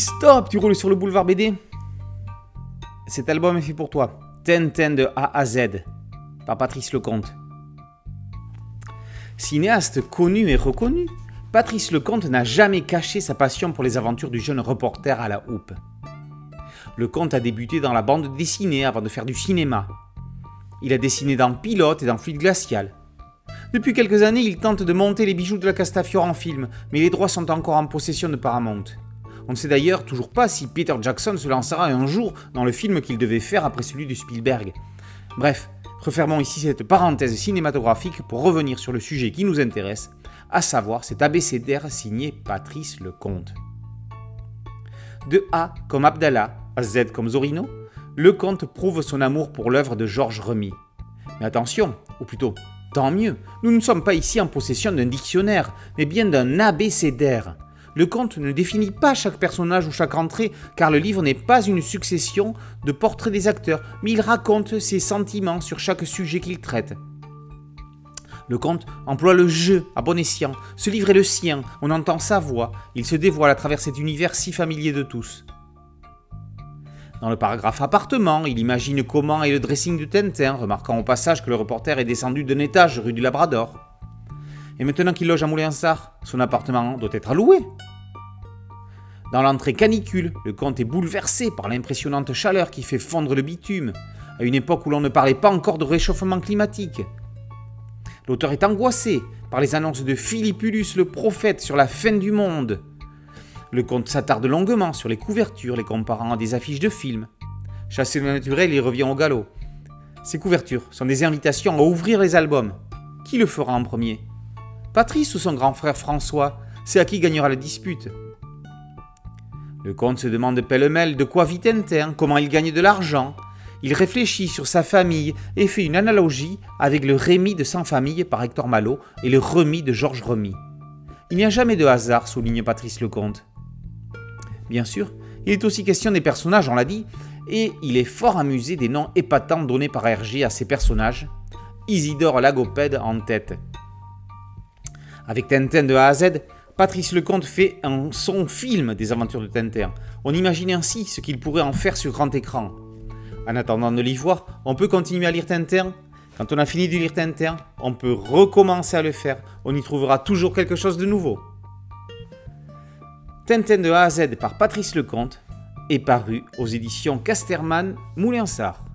Stop, tu roules sur le boulevard BD Cet album est fait pour toi. Tintin de A à Z par Patrice Lecomte. Cinéaste connu et reconnu, Patrice Lecomte n'a jamais caché sa passion pour les aventures du jeune reporter à la houppe. Lecomte a débuté dans la bande dessinée avant de faire du cinéma. Il a dessiné dans Pilote et dans Fluide Glacial. Depuis quelques années, il tente de monter les bijoux de la Castafiore en film, mais les droits sont encore en possession de Paramount. On ne sait d'ailleurs toujours pas si Peter Jackson se lancera un jour dans le film qu'il devait faire après celui de Spielberg. Bref, refermons ici cette parenthèse cinématographique pour revenir sur le sujet qui nous intéresse, à savoir cet abécédaire signé Patrice Lecomte. De A comme Abdallah à Z comme Zorino, Lecomte prouve son amour pour l'œuvre de Georges Remy. Mais attention, ou plutôt, tant mieux, nous ne sommes pas ici en possession d'un dictionnaire, mais bien d'un abécédaire. Le conte ne définit pas chaque personnage ou chaque entrée, car le livre n'est pas une succession de portraits des acteurs, mais il raconte ses sentiments sur chaque sujet qu'il traite. Le conte emploie le jeu à bon escient. Ce livre est le sien, on entend sa voix, il se dévoile à travers cet univers si familier de tous. Dans le paragraphe appartement, il imagine comment est le dressing de Tintin, remarquant au passage que le reporter est descendu d'un étage rue du Labrador. Et maintenant qu'il loge à Moulinsart, son appartement doit être alloué. Dans l'entrée canicule, le comte est bouleversé par l'impressionnante chaleur qui fait fondre le bitume, à une époque où l'on ne parlait pas encore de réchauffement climatique. L'auteur est angoissé par les annonces de Philippulus le prophète sur la fin du monde. Le comte s'attarde longuement sur les couvertures, les comparant à des affiches de films. Chassé le naturel, il revient au galop. Ces couvertures sont des invitations à ouvrir les albums. Qui le fera en premier? Patrice ou son grand frère François? C'est à qui gagnera la dispute. Le comte se demande pêle-mêle de quoi vit Tintin, comment il gagne de l'argent. Il réfléchit sur sa famille et fait une analogie avec le Rémi de Sans Famille par Hector Malot et le Remy de Georges Remy. Il n'y a jamais de hasard, souligne Patrice Lecomte. Bien sûr, il est aussi question des personnages, on l'a dit, et il est fort amusé des noms épatants donnés par Hergé à ses personnages, Isidore Lagopède en tête. Avec Tintin de A à Z, Patrice Lecomte fait un son film des aventures de Tintin. On imagine ainsi ce qu'il pourrait en faire sur grand écran. En attendant de l'y voir, on peut continuer à lire Tintin. Quand on a fini de lire Tintin, on peut recommencer à le faire. On y trouvera toujours quelque chose de nouveau. Tintin de A à Z par Patrice Lecomte est paru aux éditions Casterman Moulinsart.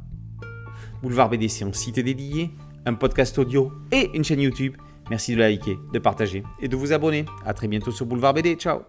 Boulevard BD, un site dédié, un podcast audio et une chaîne YouTube Merci de liker, de partager et de vous abonner. A très bientôt sur Boulevard BD. Ciao